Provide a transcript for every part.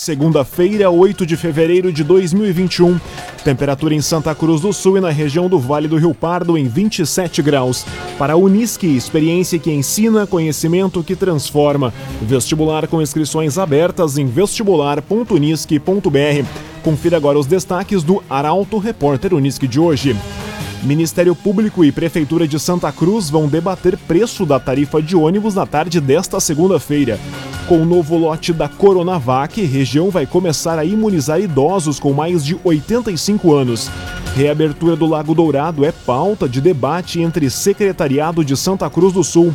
segunda-feira, 8 de fevereiro de 2021. Temperatura em Santa Cruz do Sul e na região do Vale do Rio Pardo em 27 graus. Para a Unisque, experiência que ensina, conhecimento que transforma. Vestibular com inscrições abertas em vestibular.unisque.br. Confira agora os destaques do Arauto Repórter Unisque de hoje. Ministério Público e Prefeitura de Santa Cruz vão debater preço da tarifa de ônibus na tarde desta segunda-feira. Com o novo lote da Coronavac, região vai começar a imunizar idosos com mais de 85 anos. Reabertura do Lago Dourado é pauta de debate entre Secretariado de Santa Cruz do Sul.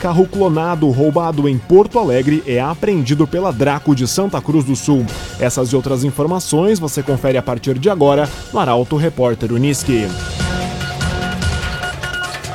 Carro clonado roubado em Porto Alegre é apreendido pela Draco de Santa Cruz do Sul. Essas e outras informações você confere a partir de agora no Arauto Repórter Uniski.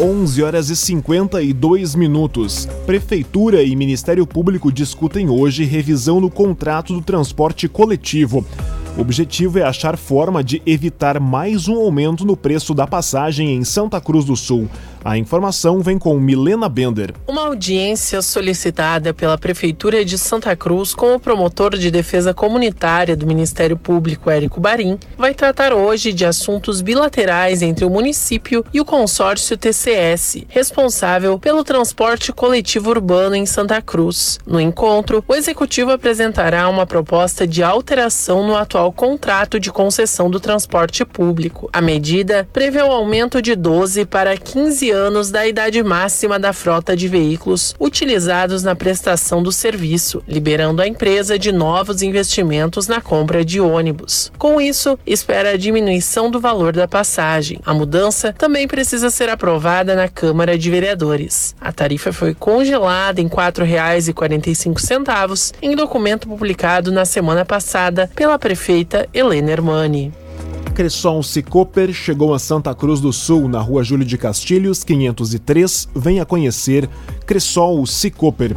11 horas e 52 minutos. Prefeitura e Ministério Público discutem hoje revisão no contrato do transporte coletivo. O objetivo é achar forma de evitar mais um aumento no preço da passagem em Santa Cruz do Sul. A informação vem com Milena Bender. Uma audiência solicitada pela Prefeitura de Santa Cruz com o promotor de defesa comunitária do Ministério Público, Érico Barim, vai tratar hoje de assuntos bilaterais entre o município e o consórcio TCS, responsável pelo transporte coletivo urbano em Santa Cruz. No encontro, o executivo apresentará uma proposta de alteração no atual contrato de concessão do transporte público. A medida prevê o aumento de 12 para 15 anos da idade máxima da frota de veículos utilizados na prestação do serviço, liberando a empresa de novos investimentos na compra de ônibus. Com isso, espera a diminuição do valor da passagem. A mudança também precisa ser aprovada na Câmara de Vereadores. A tarifa foi congelada em R$ 4,45 em documento publicado na semana passada pela prefeita Helena Hermani. Cressol Cicoper chegou a Santa Cruz do Sul, na rua Júlio de Castilhos, 503. Venha conhecer Cressol Cicoper.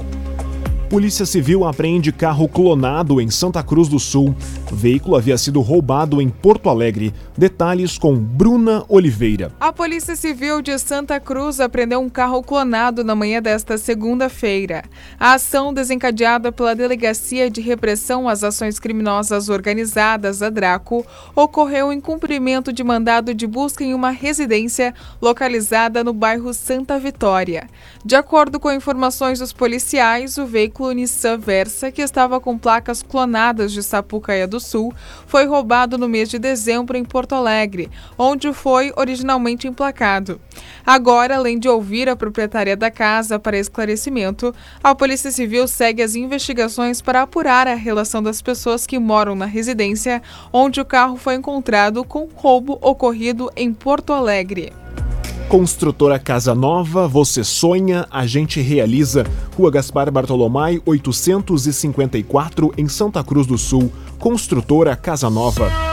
Polícia Civil apreende carro clonado em Santa Cruz do Sul. O veículo havia sido roubado em Porto Alegre. Detalhes com Bruna Oliveira. A Polícia Civil de Santa Cruz apreendeu um carro clonado na manhã desta segunda-feira. A ação, desencadeada pela Delegacia de Repressão às Ações Criminosas Organizadas, a DRACO, ocorreu em cumprimento de mandado de busca em uma residência localizada no bairro Santa Vitória. De acordo com informações dos policiais, o veículo Nissan Versa, que estava com placas clonadas de Sapucaia do Sul, foi roubado no mês de dezembro em Porto Alegre, onde foi originalmente emplacado. Agora, além de ouvir a proprietária da casa para esclarecimento, a Polícia Civil segue as investigações para apurar a relação das pessoas que moram na residência onde o carro foi encontrado com roubo ocorrido em Porto Alegre. Construtora Casa Nova, você sonha, a gente realiza. Rua Gaspar Bartolomai, 854, em Santa Cruz do Sul. Construtora Casa Nova.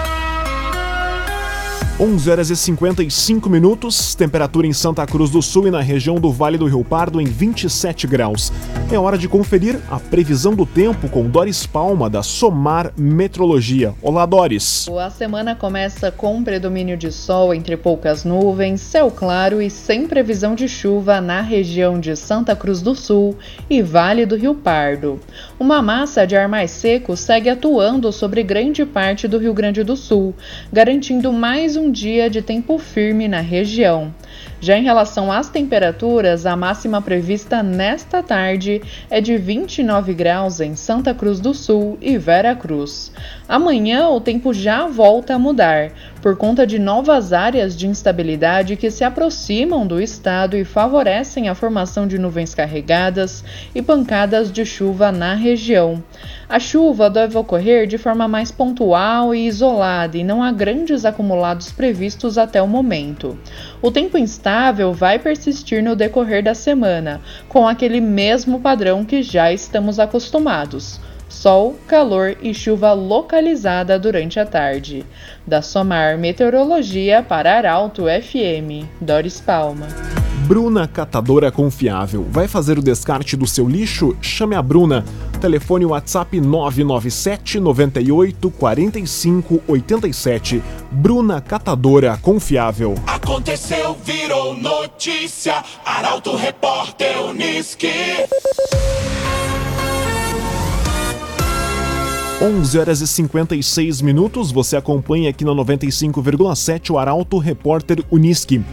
11 horas e 55 minutos, temperatura em Santa Cruz do Sul e na região do Vale do Rio Pardo em 27 graus. É hora de conferir a previsão do tempo com Doris Palma da Somar Metrologia. Olá, Doris. A semana começa com predomínio de sol entre poucas nuvens, céu claro e sem previsão de chuva na região de Santa Cruz do Sul e Vale do Rio Pardo. Uma massa de ar mais seco segue atuando sobre grande parte do Rio Grande do Sul, garantindo mais um dia de tempo firme na região. Já em relação às temperaturas, a máxima prevista nesta tarde é de 29 graus em Santa Cruz do Sul e Vera Cruz. Amanhã o tempo já volta a mudar, por conta de novas áreas de instabilidade que se aproximam do estado e favorecem a formação de nuvens carregadas e pancadas de chuva na região. A chuva deve ocorrer de forma mais pontual e isolada e não há grandes acumulados previstos até o momento. O tempo instável instável vai persistir no decorrer da semana, com aquele mesmo padrão que já estamos acostumados sol, calor e chuva localizada durante a tarde. Da Somar Meteorologia para Arauto FM, Doris Palma. Bruna Catadora Confiável. Vai fazer o descarte do seu lixo? Chame a Bruna. Telefone WhatsApp 997 98 45 87. Bruna Catadora Confiável. Aconteceu, virou notícia. Arauto Repórter Uniski. 11 horas e 56 minutos, você acompanha aqui na 95,7 o Arauto Repórter Uniski.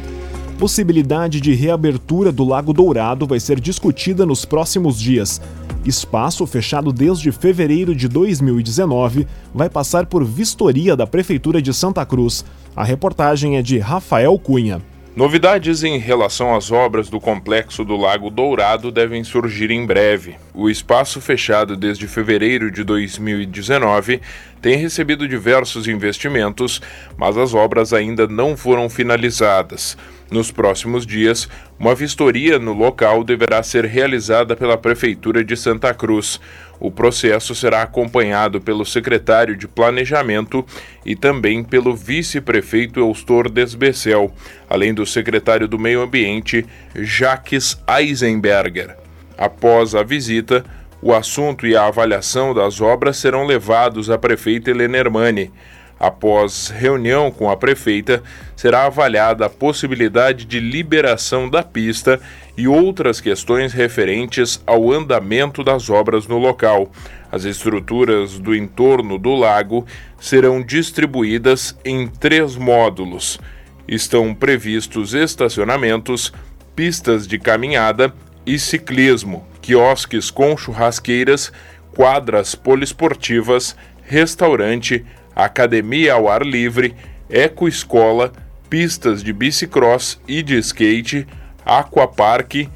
Possibilidade de reabertura do Lago Dourado vai ser discutida nos próximos dias. Espaço fechado desde fevereiro de 2019 vai passar por vistoria da Prefeitura de Santa Cruz. A reportagem é de Rafael Cunha. Novidades em relação às obras do complexo do Lago Dourado devem surgir em breve. O espaço fechado desde fevereiro de 2019 tem recebido diversos investimentos, mas as obras ainda não foram finalizadas. Nos próximos dias, uma vistoria no local deverá ser realizada pela Prefeitura de Santa Cruz. O processo será acompanhado pelo secretário de Planejamento e também pelo vice-prefeito Eustor Desbecel, além do secretário do Meio Ambiente, Jaques Eisenberger. Após a visita, o assunto e a avaliação das obras serão levados à prefeita Helena Hermani. Após reunião com a prefeita, será avaliada a possibilidade de liberação da pista e outras questões referentes ao andamento das obras no local. As estruturas do entorno do lago serão distribuídas em três módulos. Estão previstos estacionamentos, pistas de caminhada e ciclismo, quiosques com churrasqueiras, quadras poliesportivas, restaurante, academia ao ar livre, ecoescola, pistas de bicicross e de skate, aquaparque,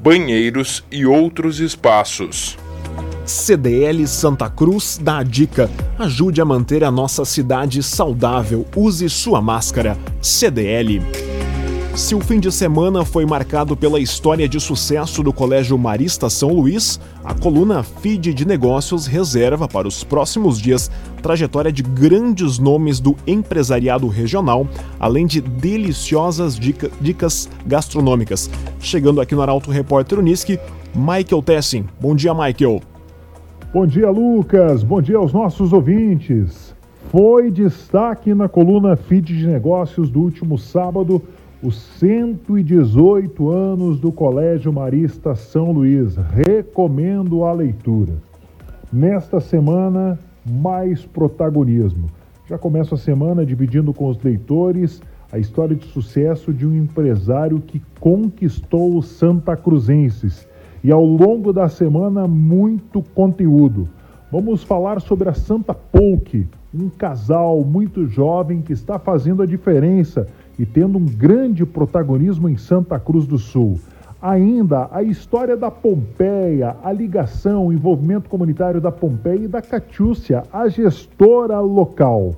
banheiros e outros espaços. CDL Santa Cruz dá a dica: ajude a manter a nossa cidade saudável. Use sua máscara. CDL. Se o fim de semana foi marcado pela história de sucesso do Colégio Marista São Luís, a coluna Feed de Negócios reserva para os próximos dias trajetória de grandes nomes do empresariado regional, além de deliciosas dica, dicas gastronômicas. Chegando aqui no Arauto Repórter Uniski, Michael Tessin. Bom dia, Michael. Bom dia, Lucas. Bom dia aos nossos ouvintes. Foi destaque na coluna Feed de Negócios do último sábado os 118 anos do Colégio Marista São Luís. Recomendo a leitura. Nesta semana, mais protagonismo. Já começo a semana dividindo com os leitores a história de sucesso de um empresário que conquistou os Santa Cruzenses. E ao longo da semana, muito conteúdo. Vamos falar sobre a Santa Polk, um casal muito jovem que está fazendo a diferença e tendo um grande protagonismo em Santa Cruz do Sul. Ainda a história da Pompeia, a ligação, o envolvimento comunitário da Pompeia e da Catiúcia, a gestora local.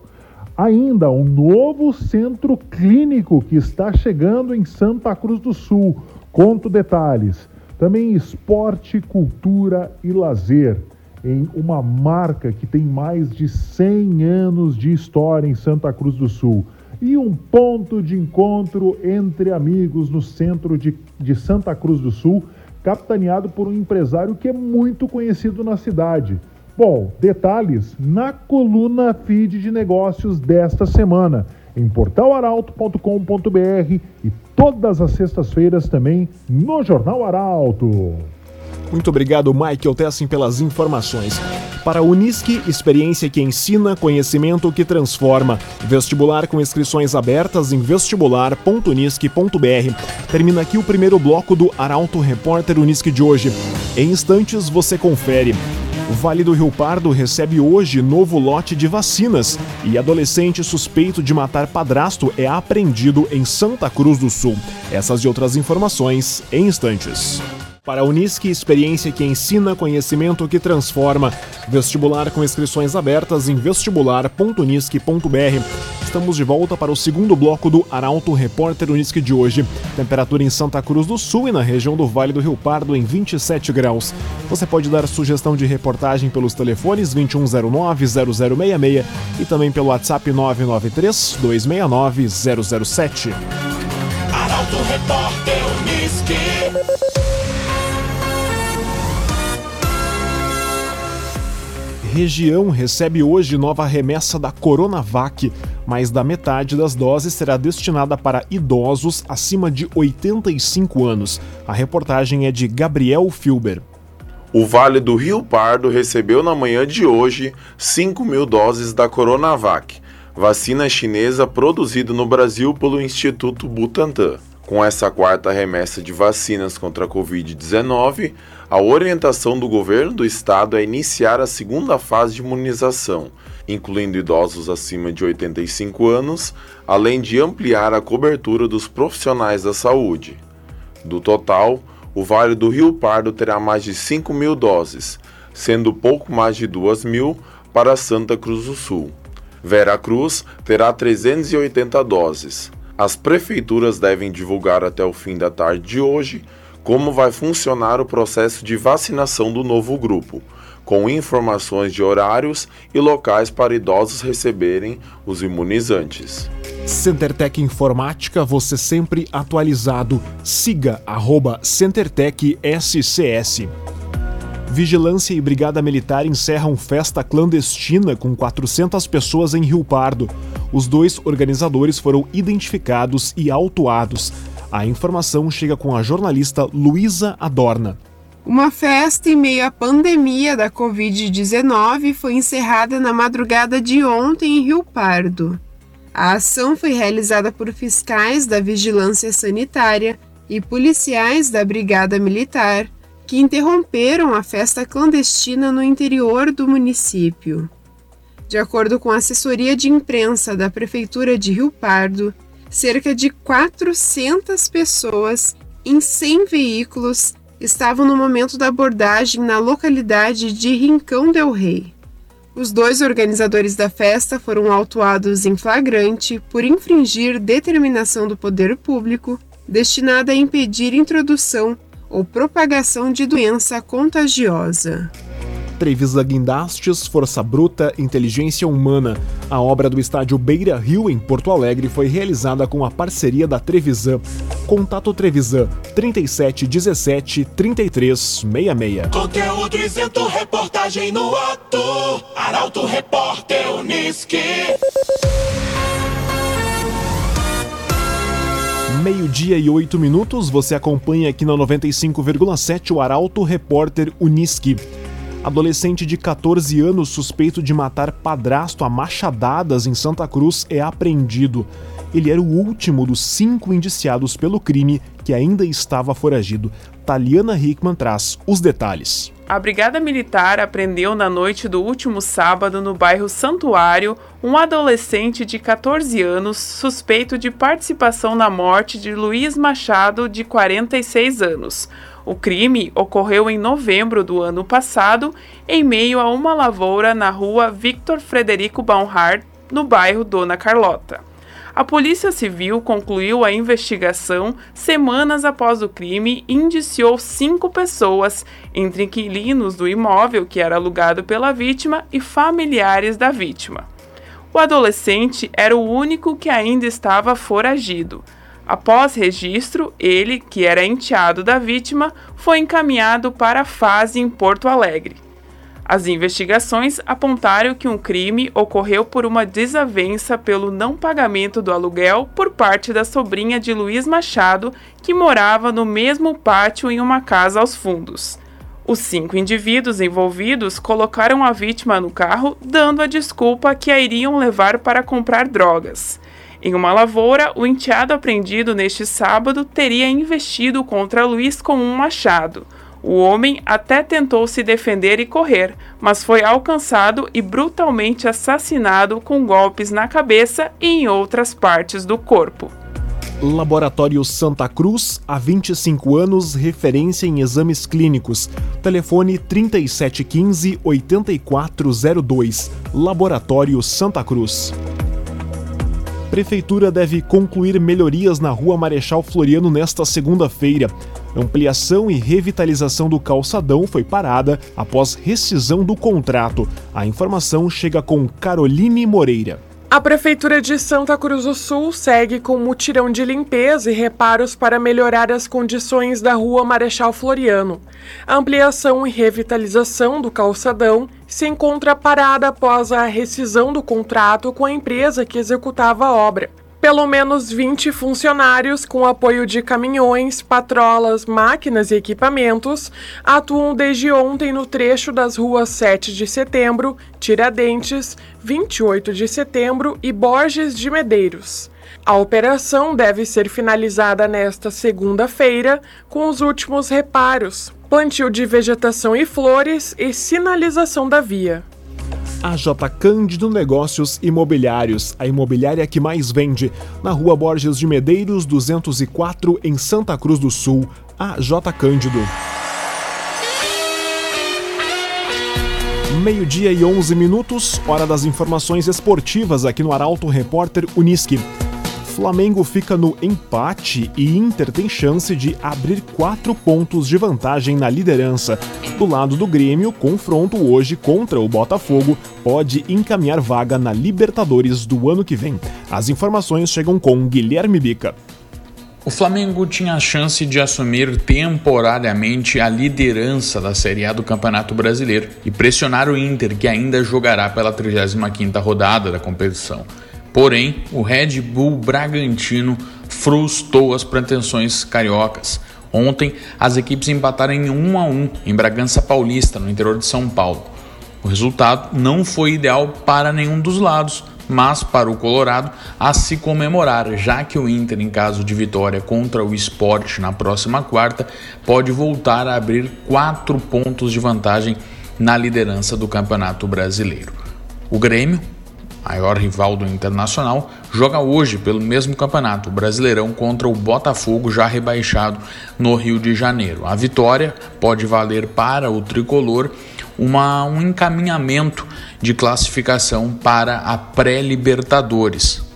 Ainda um novo centro clínico que está chegando em Santa Cruz do Sul. Conto detalhes. Também esporte, cultura e lazer em uma marca que tem mais de 100 anos de história em Santa Cruz do Sul e um ponto de encontro entre amigos no centro de, de Santa Cruz do Sul, capitaneado por um empresário que é muito conhecido na cidade. Bom, detalhes na coluna feed de negócios desta semana, em portalaralto.com.br e todas as sextas-feiras também no Jornal Arauto. Muito obrigado, Michael Tessin, pelas informações. Para a Unisque, experiência que ensina, conhecimento que transforma. Vestibular com inscrições abertas em vestibular.unisque.br. Termina aqui o primeiro bloco do Arauto Repórter Unisque de hoje. Em instantes você confere. O Vale do Rio Pardo recebe hoje novo lote de vacinas e adolescente suspeito de matar padrasto é apreendido em Santa Cruz do Sul. Essas e outras informações em instantes. Para a Unisque, experiência que ensina, conhecimento que transforma. Vestibular com inscrições abertas em vestibular.unisque.br. Estamos de volta para o segundo bloco do Arauto Repórter Unisque de hoje. Temperatura em Santa Cruz do Sul e na região do Vale do Rio Pardo em 27 graus. Você pode dar sugestão de reportagem pelos telefones 2109-0066 e também pelo WhatsApp 993-269-007. Arauto Repórter Unisque. Região recebe hoje nova remessa da Coronavac. Mais da metade das doses será destinada para idosos acima de 85 anos. A reportagem é de Gabriel Filber. O Vale do Rio Pardo recebeu na manhã de hoje 5 mil doses da Coronavac, vacina chinesa produzida no Brasil pelo Instituto Butantan. Com essa quarta remessa de vacinas contra a Covid-19, a orientação do governo do estado é iniciar a segunda fase de imunização, incluindo idosos acima de 85 anos, além de ampliar a cobertura dos profissionais da saúde. Do total, o Vale do Rio Pardo terá mais de 5 mil doses, sendo pouco mais de 2 mil para Santa Cruz do Sul. Vera Cruz terá 380 doses. As prefeituras devem divulgar até o fim da tarde de hoje como vai funcionar o processo de vacinação do novo grupo, com informações de horários e locais para idosos receberem os imunizantes. CenterTech Informática, você sempre atualizado. Siga arroba CenterTech SCS. Vigilância e Brigada Militar encerram festa clandestina com 400 pessoas em Rio Pardo. Os dois organizadores foram identificados e autuados. A informação chega com a jornalista Luísa Adorna. Uma festa em meio à pandemia da Covid-19 foi encerrada na madrugada de ontem em Rio Pardo. A ação foi realizada por fiscais da Vigilância Sanitária e policiais da Brigada Militar, que interromperam a festa clandestina no interior do município. De acordo com a assessoria de imprensa da Prefeitura de Rio Pardo, cerca de 400 pessoas em 100 veículos estavam no momento da abordagem na localidade de Rincão del Rei. Os dois organizadores da festa foram autuados em flagrante por infringir determinação do poder público destinada a impedir introdução ou propagação de doença contagiosa. Trevisa Guindastes, Força Bruta, Inteligência Humana. A obra do estádio Beira Rio, em Porto Alegre, foi realizada com a parceria da Trevisan. Contato Trevisan 3717 3366. Conteúdo isento, reportagem no ato. Arauto Repórter Unisque. Meio-dia e oito minutos, você acompanha aqui na 95,7 o Arauto Repórter Unisque. Adolescente de 14 anos suspeito de matar padrasto a machadadas em Santa Cruz é apreendido. Ele era o último dos cinco indiciados pelo crime que ainda estava foragido. Taliana Hickman traz os detalhes. A Brigada Militar apreendeu na noite do último sábado no bairro Santuário um adolescente de 14 anos suspeito de participação na morte de Luiz Machado, de 46 anos. O crime ocorreu em novembro do ano passado, em meio a uma lavoura na rua Victor Frederico Baumhard, no bairro Dona Carlota. A Polícia Civil concluiu a investigação semanas após o crime e indiciou cinco pessoas, entre inquilinos do imóvel que era alugado pela vítima e familiares da vítima. O adolescente era o único que ainda estava foragido. Após registro, ele, que era enteado da vítima, foi encaminhado para a fase em Porto Alegre. As investigações apontaram que um crime ocorreu por uma desavença pelo não pagamento do aluguel por parte da sobrinha de Luiz Machado, que morava no mesmo pátio em uma casa aos fundos. Os cinco indivíduos envolvidos colocaram a vítima no carro, dando a desculpa que a iriam levar para comprar drogas. Em uma lavoura, o enteado apreendido neste sábado teria investido contra Luiz com um machado. O homem até tentou se defender e correr, mas foi alcançado e brutalmente assassinado com golpes na cabeça e em outras partes do corpo. Laboratório Santa Cruz, há 25 anos, referência em exames clínicos. Telefone 3715-8402. Laboratório Santa Cruz. Prefeitura deve concluir melhorias na Rua Marechal Floriano nesta segunda-feira. Ampliação e revitalização do calçadão foi parada após rescisão do contrato. A informação chega com Caroline Moreira. A Prefeitura de Santa Cruz do Sul segue com mutirão de limpeza e reparos para melhorar as condições da rua Marechal Floriano. A ampliação e revitalização do calçadão se encontra parada após a rescisão do contrato com a empresa que executava a obra. Pelo menos 20 funcionários, com apoio de caminhões, patrolas, máquinas e equipamentos, atuam desde ontem no trecho das ruas 7 de setembro, Tiradentes, 28 de setembro e Borges de Medeiros. A operação deve ser finalizada nesta segunda-feira, com os últimos reparos, plantio de vegetação e flores e sinalização da via. A J Cândido Negócios Imobiliários, a imobiliária que mais vende, na Rua Borges de Medeiros, 204, em Santa Cruz do Sul. A J Cândido. Meio-dia e 11 minutos, hora das informações esportivas aqui no Arauto Repórter Uniski. Flamengo fica no empate e Inter tem chance de abrir quatro pontos de vantagem na liderança. Do lado do Grêmio, confronto hoje contra o Botafogo pode encaminhar vaga na Libertadores do ano que vem. As informações chegam com Guilherme Bica. O Flamengo tinha a chance de assumir temporariamente a liderança da Série A do Campeonato Brasileiro e pressionar o Inter, que ainda jogará pela 35ª rodada da competição. Porém, o Red Bull Bragantino frustrou as pretensões cariocas. Ontem, as equipes empataram em 1 a 1 em Bragança Paulista, no interior de São Paulo. O resultado não foi ideal para nenhum dos lados, mas para o Colorado a se comemorar, já que o Inter, em caso de vitória contra o Sport na próxima quarta, pode voltar a abrir quatro pontos de vantagem na liderança do Campeonato Brasileiro. O Grêmio maior rival do Internacional, joga hoje pelo mesmo campeonato, o Brasileirão, contra o Botafogo, já rebaixado no Rio de Janeiro. A vitória pode valer para o tricolor uma, um encaminhamento de classificação para a pré-Libertadores,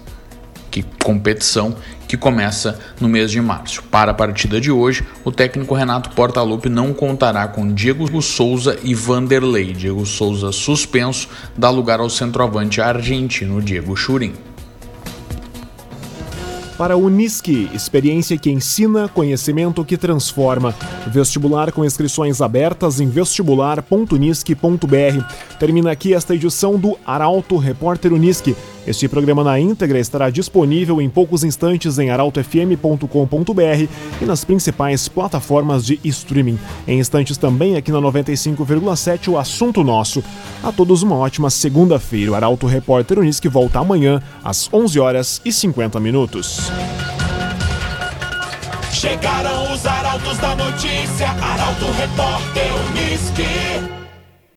que competição que começa no mês de março. Para a partida de hoje, o técnico Renato Portaluppi não contará com Diego Souza e Vanderlei. Diego Souza suspenso dá lugar ao centroavante argentino Diego Churin. Para o Unisque, experiência que ensina, conhecimento que transforma. Vestibular com inscrições abertas em vestibular.unisque.br. Termina aqui esta edição do Arauto Repórter Unisque. Este programa na íntegra estará disponível em poucos instantes em arautofm.com.br e nas principais plataformas de streaming. Em instantes também aqui na 95,7 o assunto nosso. A todos uma ótima segunda-feira. O Arauto Repórter Unisque volta amanhã às 11 horas e 50 minutos. Chegaram os arautos da notícia, Arauto Repórter Unisque.